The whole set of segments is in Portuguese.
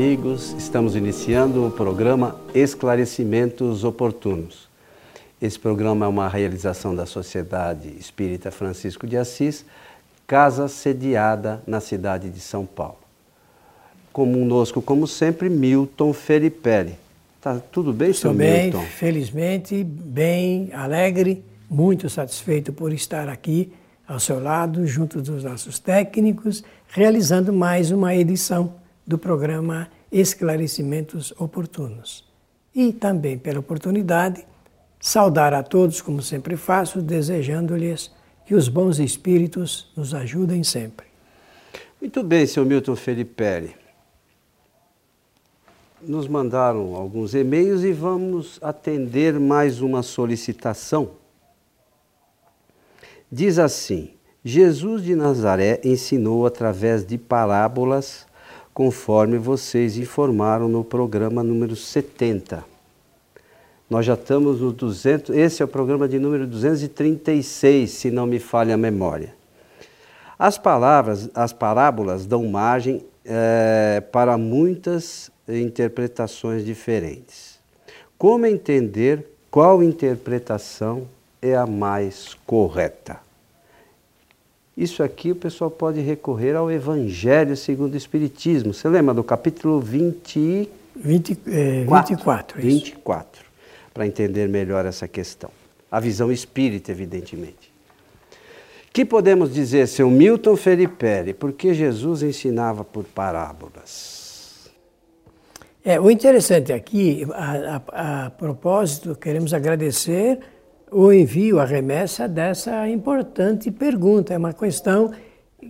amigos, estamos iniciando o programa Esclarecimentos Oportunos. Esse programa é uma realização da Sociedade Espírita Francisco de Assis, casa sediada na cidade de São Paulo. Conosco, como sempre, Milton Felipe. Tá tudo bem, Estou bem, Milton? felizmente, bem, alegre, muito satisfeito por estar aqui ao seu lado, junto dos nossos técnicos, realizando mais uma edição do programa Esclarecimentos Oportunos. E também, pela oportunidade, saudar a todos, como sempre faço, desejando-lhes que os bons espíritos nos ajudem sempre. Muito bem, seu Milton Felipe. Nos mandaram alguns e-mails e vamos atender mais uma solicitação. Diz assim: Jesus de Nazaré ensinou através de parábolas, conforme vocês informaram no programa número 70. Nós já estamos no 200, esse é o programa de número 236, se não me falha a memória. As palavras, as parábolas dão margem é, para muitas interpretações diferentes. Como entender qual interpretação é a mais correta? Isso aqui o pessoal pode recorrer ao Evangelho segundo o Espiritismo. Você lembra do capítulo 20... 20, é, 24. 24, para entender melhor essa questão. A visão espírita, evidentemente. Que podemos dizer, seu Milton Felipe, por que Jesus ensinava por parábolas? É, o interessante aqui, a, a, a propósito, queremos agradecer o envio, a remessa dessa importante pergunta. É uma questão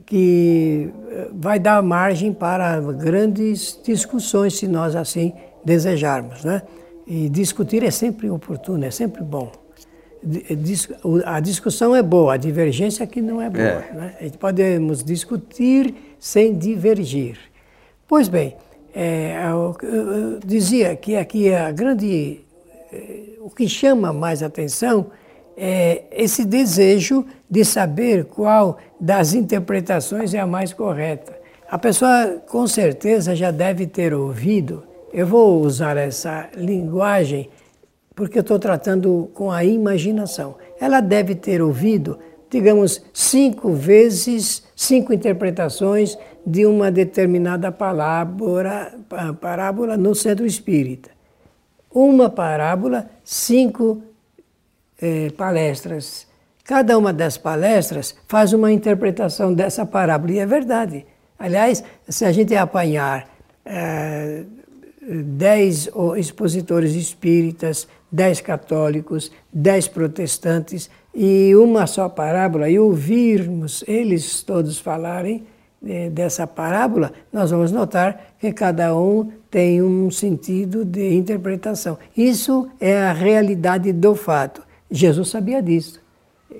que eh, vai dar margem para grandes discussões, se nós assim desejarmos. Né? E discutir é sempre oportuno, é sempre bom. A discussão é boa, a divergência aqui não é boa. É. Né? A gente podemos discutir sem divergir. Pois bem, é, eu, eu dizia que aqui a grande o que chama mais atenção é esse desejo de saber qual das interpretações é a mais correta. A pessoa com certeza já deve ter ouvido, eu vou usar essa linguagem porque eu estou tratando com a imaginação. Ela deve ter ouvido, digamos, cinco vezes, cinco interpretações de uma determinada parábola, parábola no centro espírita uma parábola, cinco eh, palestras. Cada uma das palestras faz uma interpretação dessa parábola, e é verdade. Aliás, se a gente apanhar eh, dez expositores espíritas, dez católicos, dez protestantes e uma só parábola e ouvirmos eles todos falarem dessa parábola, nós vamos notar que cada um tem um sentido de interpretação. Isso é a realidade do fato. Jesus sabia disso.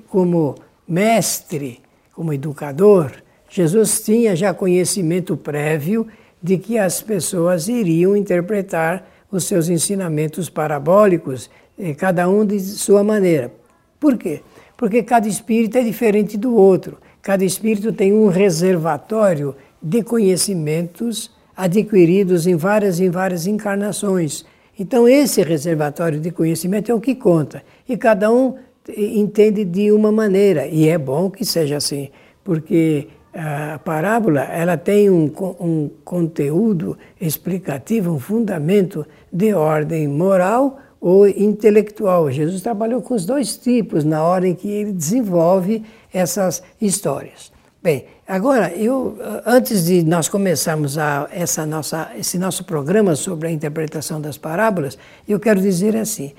Como mestre, como educador, Jesus tinha já conhecimento prévio de que as pessoas iriam interpretar os seus ensinamentos parabólicos, eh, cada um de sua maneira. Por quê? Porque cada espírito é diferente do outro. Cada espírito tem um reservatório de conhecimentos adquiridos em várias e várias encarnações. Então, esse reservatório de conhecimento é o que conta. E cada um entende de uma maneira. E é bom que seja assim, porque a parábola ela tem um, um conteúdo explicativo, um fundamento de ordem moral ou intelectual. Jesus trabalhou com os dois tipos na hora em que ele desenvolve essas histórias. Bem, agora eu antes de nós começarmos a, essa nossa, esse nosso programa sobre a interpretação das parábolas, eu quero dizer assim: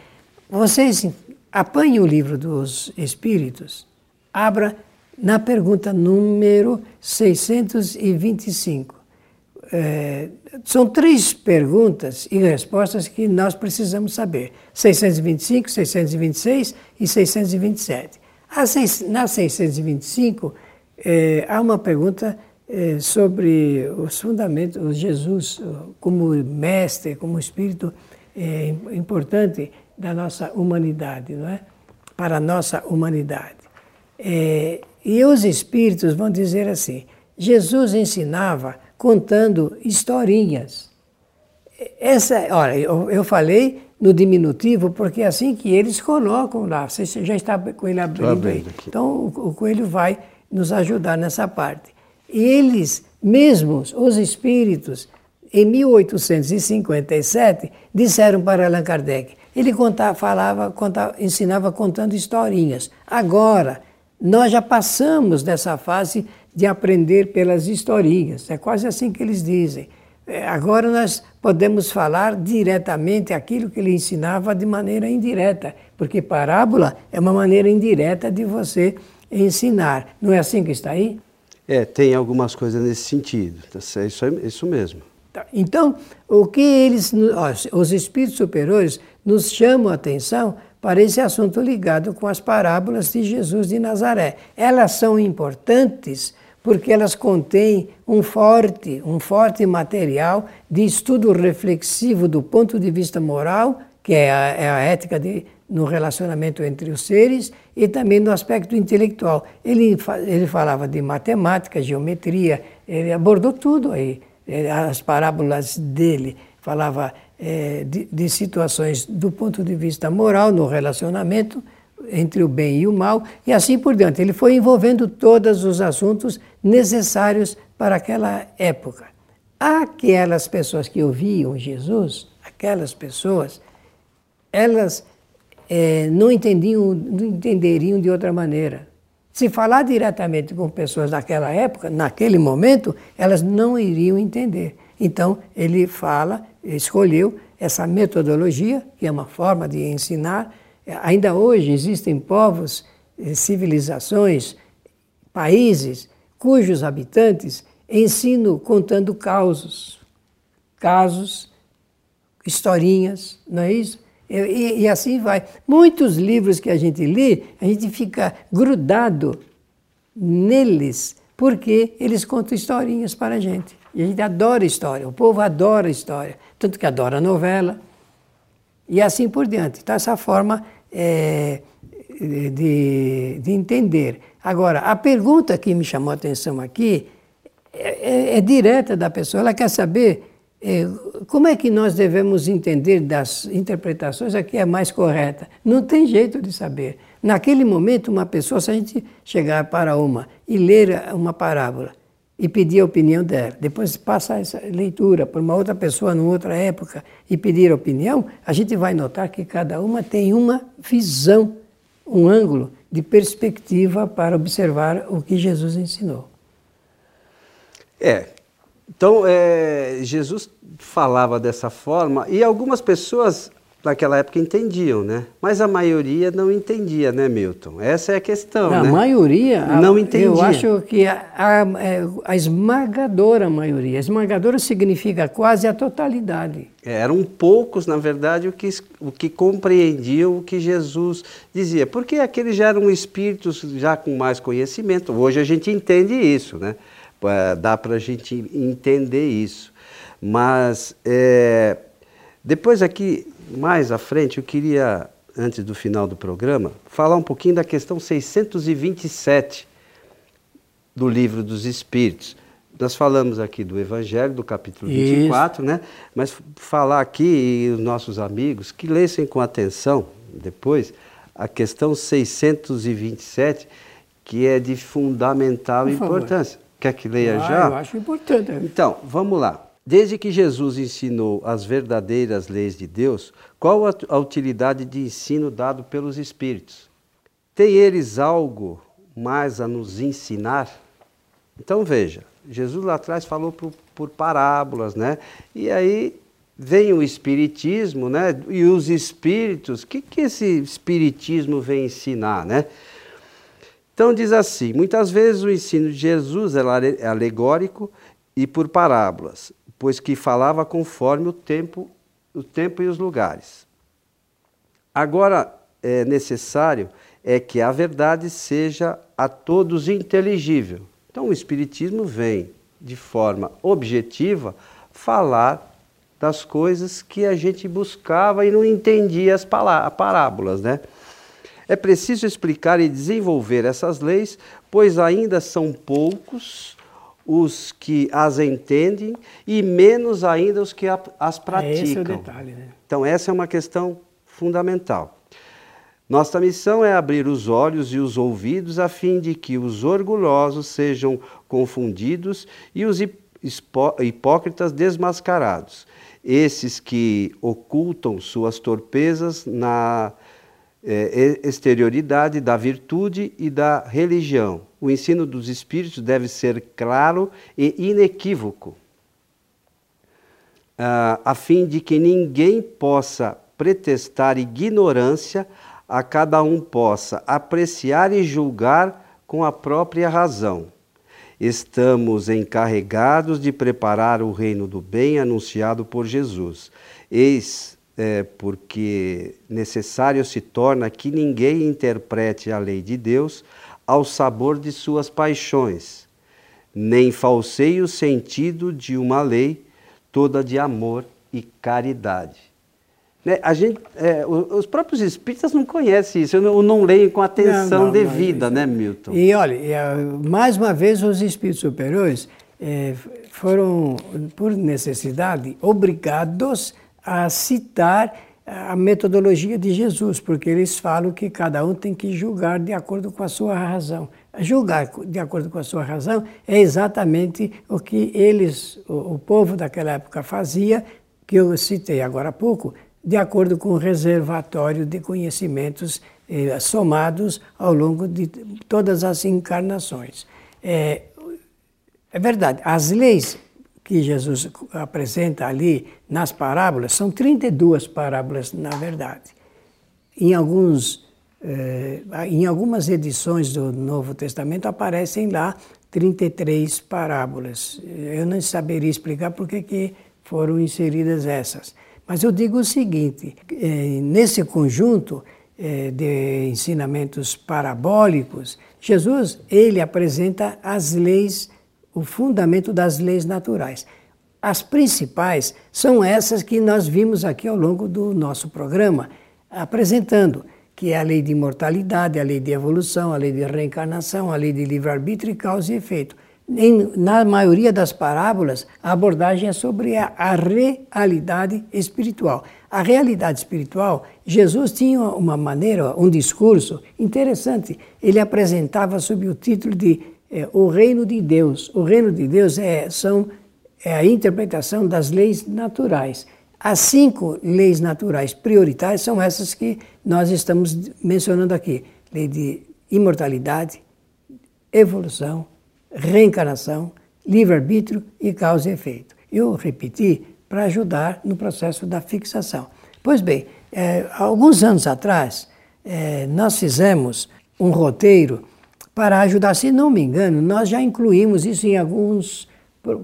vocês apanhem o livro dos Espíritos, abra na pergunta número 625. É, são três perguntas e respostas que nós precisamos saber: 625, 626 e 627. Na 625, é, há uma pergunta é, sobre os fundamentos, Jesus como mestre, como espírito é, importante da nossa humanidade, não é? Para a nossa humanidade. E os espíritos vão dizer assim: Jesus ensinava contando historinhas. essa, olha, eu, eu falei no diminutivo porque é assim que eles colocam lá. Você já está com ele abrindo aí. Então o, coelho vai nos ajudar nessa parte. E eles mesmos, os espíritos, em 1857, disseram para Allan Kardec, ele contava, falava, contava, ensinava contando historinhas. Agora, nós já passamos dessa fase de aprender pelas historinhas. É quase assim que eles dizem. É, agora nós podemos falar diretamente aquilo que ele ensinava de maneira indireta, porque parábola é uma maneira indireta de você ensinar. Não é assim que está aí? É, tem algumas coisas nesse sentido. É isso, isso mesmo. Tá, então, o que eles, os espíritos superiores, nos chamam a atenção para esse assunto ligado com as parábolas de Jesus de Nazaré. Elas são importantes porque elas contêm um forte, um forte material de estudo reflexivo do ponto de vista moral, que é a, é a ética de, no relacionamento entre os seres, e também no aspecto intelectual. Ele, ele falava de matemática, geometria, ele abordou tudo aí. É, as parábolas dele falava é, de, de situações do ponto de vista moral, no relacionamento, entre o bem e o mal, e assim por diante. Ele foi envolvendo todos os assuntos necessários para aquela época. Aquelas pessoas que ouviam Jesus, aquelas pessoas, elas é, não entendiam, não entenderiam de outra maneira. Se falar diretamente com pessoas daquela época, naquele momento, elas não iriam entender. Então, ele fala, escolheu essa metodologia, que é uma forma de ensinar, Ainda hoje existem povos, eh, civilizações, países cujos habitantes ensinam contando causos, casos, historinhas, não é isso? E, e, assim vai. Muitos livros que a gente lê, a gente fica grudado neles, porque eles contam historinhas para a gente. E a gente adora história, o povo adora história, tanto que adora novela, e assim por diante. Então, essa forma é, de, de, entender. Agora, a pergunta que me chamou a atenção aqui é, é, é direta da pessoa. Ela quer saber é, como é que nós devemos entender das interpretações a que é mais correta. Não tem jeito de saber. Naquele momento, uma pessoa, se a gente chegar para uma e ler uma parábola, e pedir a opinião dela. Depois passa essa leitura por uma outra pessoa, numa outra época, e pedir a opinião, a gente vai notar que cada uma tem uma visão, um ângulo de perspectiva para observar o que Jesus ensinou. É. Então, é, Jesus falava dessa forma e algumas pessoas naquela época entendiam, né? Mas a maioria não entendia, né, Milton? Essa é a questão, né? A maioria não entendia. Eu acho que a, a, é, a, esmagadora maioria, esmagadora significa quase a totalidade. É, eram poucos, na verdade, o que, o que compreendiam o que Jesus dizia, porque aqueles já eram espíritos já com mais conhecimento. Hoje a gente entende isso, né? Dá para a gente entender isso. Mas é, depois aqui mais à frente, eu queria, antes do final do programa, falar um pouquinho da questão 627 do Livro dos Espíritos. Nós falamos aqui do Evangelho, do capítulo 24, Isso. né? Mas falar aqui, e os nossos amigos, que lessem com atenção depois a questão 627, que é de fundamental Por importância. Quer que leia ah, já? Eu acho importante. Então, vamos lá. Desde que Jesus ensinou as verdadeiras leis de Deus, qual a utilidade de ensino dado pelos Espíritos? Tem eles algo mais a nos ensinar? Então veja, Jesus lá atrás falou por, por parábolas, né? E aí vem o Espiritismo, né? E os Espíritos, o que, que esse Espiritismo vem ensinar, né? Então diz assim: muitas vezes o ensino de Jesus é alegórico e por parábolas pois que falava conforme o tempo, o tempo e os lugares. Agora é necessário é que a verdade seja a todos inteligível. Então o espiritismo vem de forma objetiva falar das coisas que a gente buscava e não entendia as parábolas, né? É preciso explicar e desenvolver essas leis, pois ainda são poucos os que as entendem e menos ainda os que as praticam. É esse é o detalhe, né? Então, essa é uma questão fundamental. Nossa missão é abrir os olhos e os ouvidos a fim de que os orgulhosos sejam confundidos e os hipócritas desmascarados. Esses que ocultam suas torpezas na é, exterioridade da virtude e da religião. O ensino dos espíritos deve ser claro e inequívoco, ah, a fim de que ninguém possa pretestar ignorância a cada um possa apreciar e julgar com a própria razão. Estamos encarregados de preparar o reino do bem anunciado por Jesus. Eis é, porque necessário se torna que ninguém interprete a lei de Deus ao sabor de suas paixões, nem falseie o sentido de uma lei toda de amor e caridade. Né? A gente, é, os próprios espíritas não conhecem isso, não, não leem com atenção não, não, devida, né, Milton? E olha, mais uma vez, os espíritos superiores é, foram, por necessidade, obrigados a citar a metodologia de Jesus, porque eles falam que cada um tem que julgar de acordo com a sua razão. Julgar de acordo com a sua razão é exatamente o que eles, o, o povo daquela época fazia, que eu citei agora há pouco, de acordo com o reservatório de conhecimentos eh, somados ao longo de todas as encarnações. É, é verdade, as leis que Jesus apresenta ali nas parábolas são 32 parábolas, na verdade. Em, alguns, eh, em algumas edições do Novo Testamento aparecem lá 33 parábolas. Eu não saberia explicar por que foram inseridas essas. Mas eu digo o seguinte: eh, nesse conjunto eh, de ensinamentos parabólicos, Jesus ele apresenta as leis, o fundamento das leis naturais. As principais são essas que nós vimos aqui ao longo do nosso programa, apresentando, que é a lei de imortalidade, a lei de evolução, a lei de reencarnação, a lei de livre-arbítrio e causa e efeito. Em, na maioria das parábolas, a abordagem é sobre a, a, realidade espiritual. A realidade espiritual, Jesus tinha uma maneira, um discurso interessante. Ele apresentava sob o título de é, O Reino de Deus. O Reino de Deus é, são, é a interpretação das leis naturais. As cinco leis naturais prioritárias são essas que nós estamos mencionando aqui: lei de imortalidade, evolução, reencarnação, livre-arbítrio e causa e efeito. Eu repeti para ajudar no processo da fixação. Pois bem, é, alguns anos atrás, é, nós fizemos um roteiro para ajudar, se não me engano, nós já incluímos isso em alguns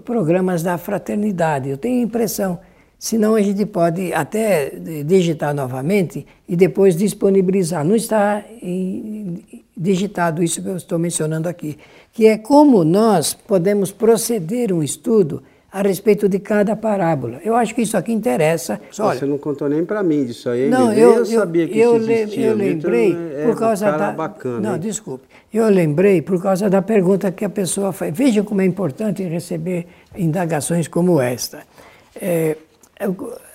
programas da fraternidade. Eu tenho a impressão. Senão a gente pode até digitar novamente e depois disponibilizar. Não está digitado isso que eu estou mencionando aqui que é como nós podemos proceder um estudo a respeito de cada parábola. Eu acho que isso aqui interessa. Olha, você não contou nem para mim disso aí. Não, eu, eu, sabia que eu, isso existia. Eu lembrei é, por causa da. Bacana, não, hein? desculpe. Eu lembrei por causa da pergunta que a pessoa faz. Veja como é importante receber indagações como esta. É,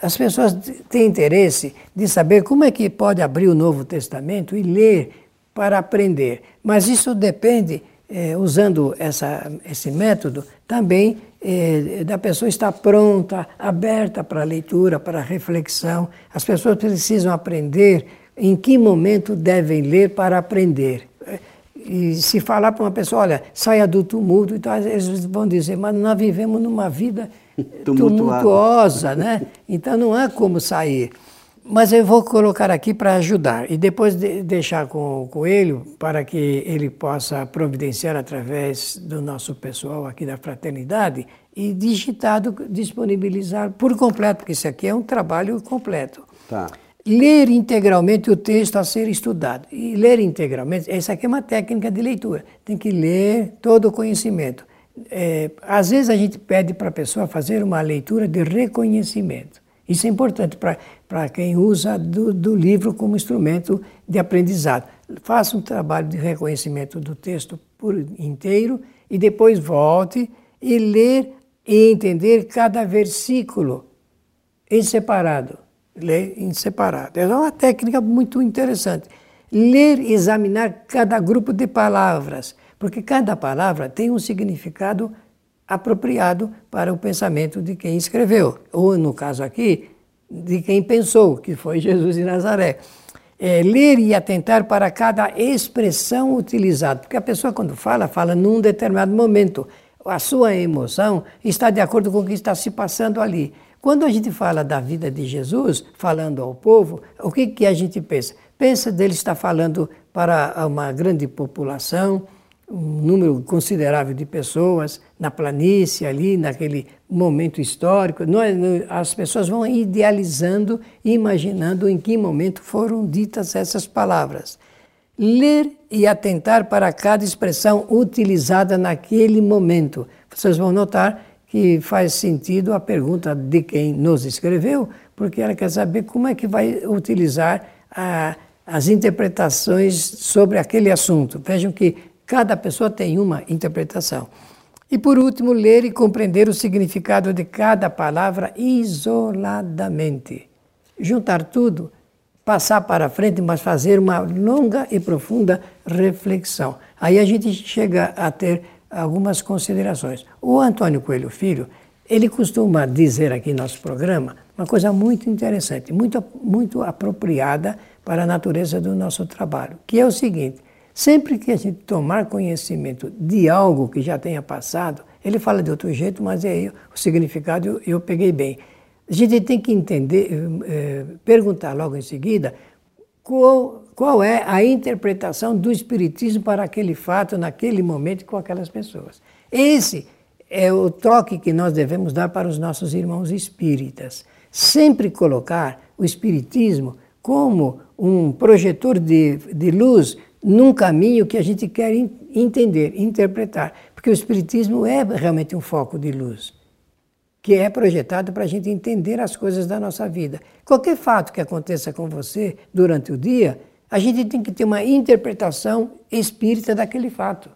as pessoas têm interesse de saber como é que pode abrir o Novo Testamento e ler para aprender. Mas isso depende é, usando essa, esse método, também é, da pessoa estar pronta, aberta para a leitura, para a reflexão. As pessoas precisam aprender em que momento devem ler para aprender. E se falar para uma pessoa, olha, saia do tumulto, então eles vão dizer, mas nós vivemos numa vida tumultuosa, né? Então não há como sair. Mas eu vou colocar aqui para ajudar e depois de deixar com o Coelho para que ele possa providenciar através do nosso pessoal aqui da Fraternidade e digitado, disponibilizar por completo, porque isso aqui é um trabalho completo. Tá. Ler integralmente o texto a ser estudado. E ler integralmente, essa aqui é uma técnica de leitura. Tem que ler todo o conhecimento. É, às vezes a gente pede para a pessoa fazer uma leitura de reconhecimento. Isso é importante para quem usa do, do, livro como instrumento de aprendizado. Faça um trabalho de reconhecimento do texto por inteiro e depois volte e ler e entender cada versículo em separado. Ler em separado. É uma técnica muito interessante. Ler e examinar cada grupo de palavras, porque cada palavra tem um significado apropriado para o pensamento de quem escreveu, ou no caso aqui, de quem pensou, que foi Jesus de Nazaré. É, ler e atentar para cada expressão utilizada, porque a pessoa, quando fala, fala num determinado momento. A sua emoção está de acordo com o que está se passando ali. Quando a gente fala da vida de Jesus, falando ao povo, o que, que a gente pensa? Pensa dele estar falando para uma grande população, um número considerável de pessoas na planície ali, naquele momento histórico. Nós, as pessoas vão idealizando imaginando em que momento foram ditas essas palavras. Ler e atentar para cada expressão utilizada naquele momento. Vocês vão notar que faz sentido a pergunta de quem nos escreveu, porque ela quer saber como é que vai utilizar a, as interpretações sobre aquele assunto. Vejam que Cada pessoa tem uma interpretação. E por último, ler e compreender o significado de cada palavra isoladamente. Juntar tudo, passar para frente, mas fazer uma longa e profunda reflexão. Aí a gente chega a ter algumas considerações. O Antônio Coelho Filho, ele costuma dizer aqui no nosso programa uma coisa muito interessante, muito, muito apropriada para a natureza do nosso trabalho, que é o seguinte: Sempre que a gente tomar conhecimento de algo que já tenha passado, ele fala de outro jeito, mas é o significado eu, eu peguei bem. A gente tem que entender, é, perguntar logo em seguida qual, qual é a interpretação do Espiritismo para aquele fato, naquele momento, com aquelas pessoas. Esse é o toque que nós devemos dar para os nossos irmãos espíritas. Sempre colocar o Espiritismo como um projetor de, de luz num caminho que a gente quer entender, interpretar. Porque o Espiritismo é realmente um foco de luz, que é projetado para a gente entender as coisas da nossa vida. Qualquer fato que aconteça com você durante o dia, a gente tem que ter uma interpretação espírita daquele fato.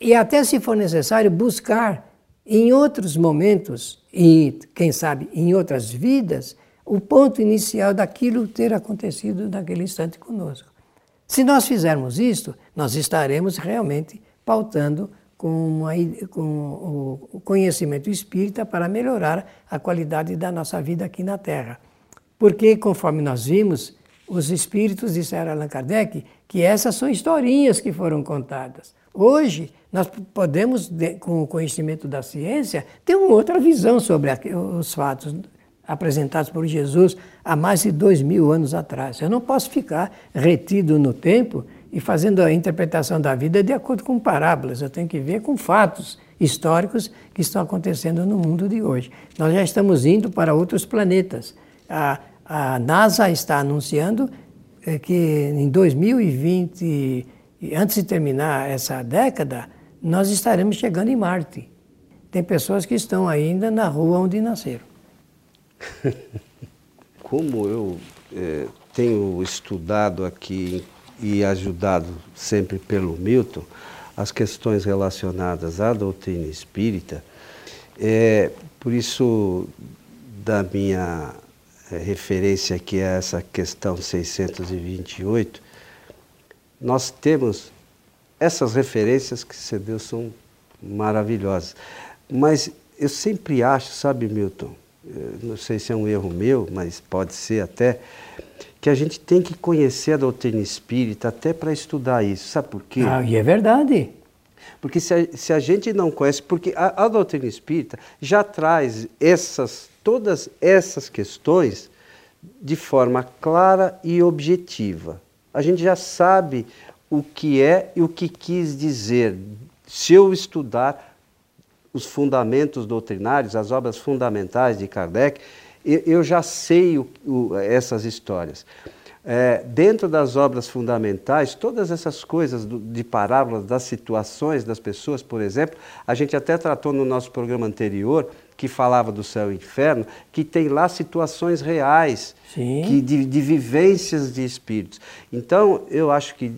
E até se for necessário, buscar em outros momentos, e quem sabe em outras vidas, o ponto inicial daquilo ter acontecido naquele instante conosco. Se nós fizermos isto, nós estaremos realmente pautando com, com, o conhecimento espírita para melhorar a qualidade da nossa vida aqui na Terra. Porque, conforme nós vimos, os espíritos disseram a Allan Kardec que essas são historinhas que foram contadas. Hoje, nós podemos, com o conhecimento da ciência, ter uma outra visão sobre os fatos apresentados por Jesus há mais de dois mil anos atrás. Eu não posso ficar retido no tempo e fazendo a interpretação da vida de acordo com parábolas. Eu tenho que ver com fatos históricos que estão acontecendo no mundo de hoje. Nós já estamos indo para outros planetas. A, a NASA está anunciando eh, que em 2020, antes de terminar essa década, nós estaremos chegando em Marte. Tem pessoas que estão ainda na rua onde nasceram. Como eu é, tenho estudado aqui e ajudado sempre pelo Milton as questões relacionadas à doutrina espírita, é, por isso da minha é, referência aqui a essa questão 628, nós temos essas referências que você deu são maravilhosas. Mas eu sempre acho, sabe, Milton, não sei se é um erro meu, mas pode ser até, que a gente tem que conhecer a doutrina espírita até para estudar isso. Sabe por quê? Ah, e é verdade. Porque se a, se a gente não conhece, porque a, a, doutrina espírita já traz essas, todas essas questões de forma clara e objetiva. A gente já sabe o que é e o que quis dizer. Se eu estudar os fundamentos doutrinários, as obras fundamentais de Kardec, eu já sei o, o, essas histórias. É, dentro das obras fundamentais, todas essas coisas do, de parábolas, das situações das pessoas, por exemplo, a gente até tratou no nosso programa anterior, que falava do céu e inferno, que tem lá situações reais, que, de, de vivências de espíritos. Então, eu acho que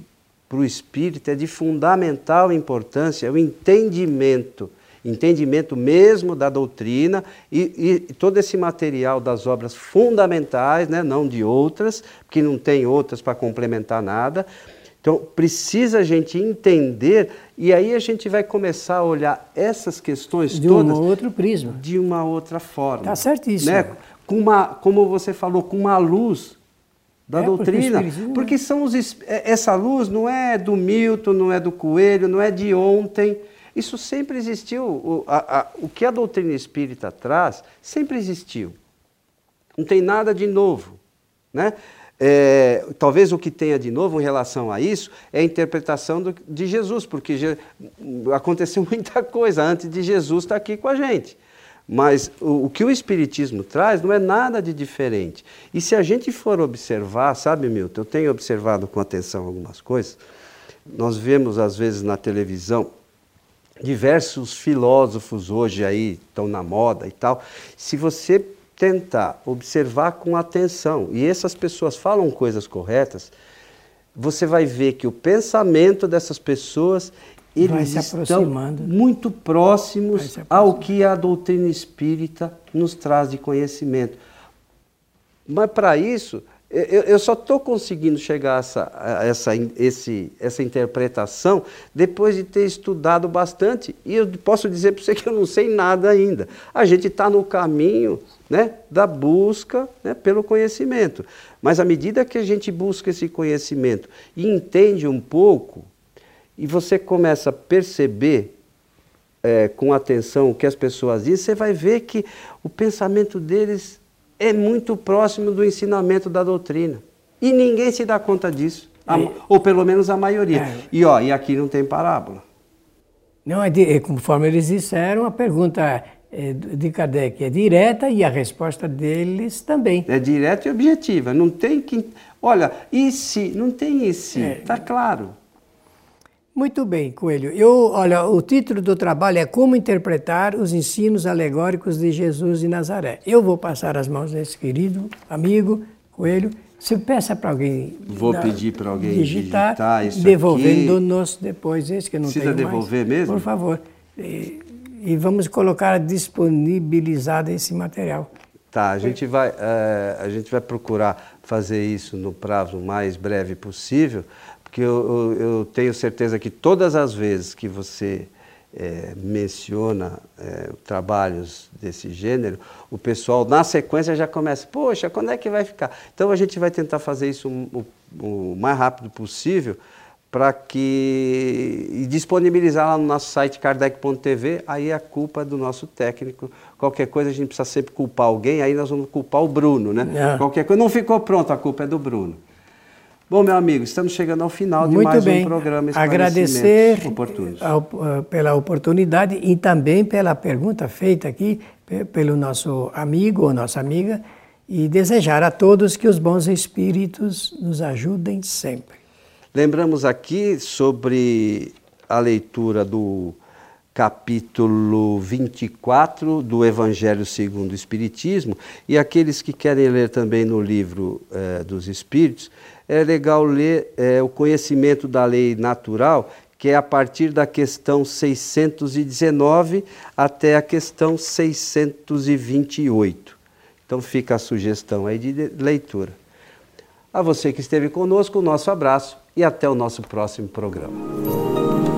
para o espírito é de fundamental importância o entendimento entendimento mesmo da doutrina e, e todo esse material das obras fundamentais, né, não de outras, porque não tem outras para complementar nada. Então, precisa a gente entender, e aí a gente vai começar a olhar essas questões de todas. De um outro prisma. De uma outra forma. Está certíssimo. Né? Com uma, como você falou, com uma luz da é, doutrina. Porque, porque são os, é, essa luz não é do Milton, não é do Coelho, não é de ontem. Isso sempre existiu. O, a, a, o que a doutrina espírita traz sempre existiu. Não tem nada de novo. Né? É, talvez o que tenha de novo em relação a isso é a interpretação do, de Jesus, porque je, aconteceu muita coisa antes de Jesus estar aqui com a gente. Mas o, o, que o Espiritismo traz não é nada de diferente. E se a gente for observar, sabe, Milton, eu tenho observado com atenção algumas coisas, nós vemos às vezes na televisão diversos filósofos hoje aí estão na moda e tal. Se você tentar observar com atenção, e essas pessoas falam coisas corretas, você vai ver que o pensamento dessas pessoas eles estão muito próximos ao que a doutrina espírita nos traz de conhecimento. Mas para isso, eu, eu só estou conseguindo chegar a essa, a essa, esse, essa interpretação depois de ter estudado bastante. E eu posso dizer para você que eu não sei nada ainda. A gente está no caminho né, da busca né, pelo conhecimento. Mas à medida que a gente busca esse conhecimento e entende um pouco, e você começa a perceber é, com atenção o que as pessoas dizem, você vai ver que o pensamento deles é muito próximo do ensinamento da doutrina. E ninguém se dá conta disso. A, é. ou pelo menos a maioria. É. E, ó, e aqui não tem parábola. Não, é, de, é conforme eles disseram, a pergunta é, de Kardec é direta e a resposta deles também. É direta e objetiva. Não tem que. Olha, e se? Não tem e se. Está é. claro. Muito bem, Coelho. Eu, olha, o título do trabalho é Como Interpretar os Ensinos Alegóricos de Jesus de Nazaré. Eu vou passar as mãos nesse querido amigo Coelho. Se peça para alguém. Vou da, pedir para alguém digitar, digitar isso devolvendo-nos depois esse que eu não Precisa tenho devolver mais. mesmo? Por favor. E, e, vamos colocar disponibilizado esse material. Tá, a gente vai, é, a gente vai procurar fazer isso no prazo mais breve possível porque eu, eu, eu, tenho certeza que todas as vezes que você é, menciona é, trabalhos desse gênero, o pessoal na sequência já começa, poxa, quando é que vai ficar? Então a gente vai tentar fazer isso o, o mais rápido possível para que e disponibilizar lá no nosso site kardec.tv, aí a culpa é do nosso técnico. Qualquer coisa a gente precisa sempre culpar alguém, aí nós vamos culpar o Bruno, né? É. Qualquer coisa não ficou pronto, a culpa é do Bruno. Bom, meu amigo, estamos chegando ao final de Muito mais bem. um programa Agradecer pela oportunidade e também pela pergunta feita aqui pelo nosso amigo ou nossa amiga e desejar a todos que os bons espíritos nos ajudem sempre. Lembramos aqui sobre a leitura do capítulo 24 do Evangelho segundo o Espiritismo e aqueles que querem ler também no livro eh, dos Espíritos, é legal ler é, o conhecimento da lei natural, que é a partir da questão 619 até a questão 628. Então fica a sugestão aí de leitura. A você que esteve conosco, o nosso abraço e até o nosso próximo programa.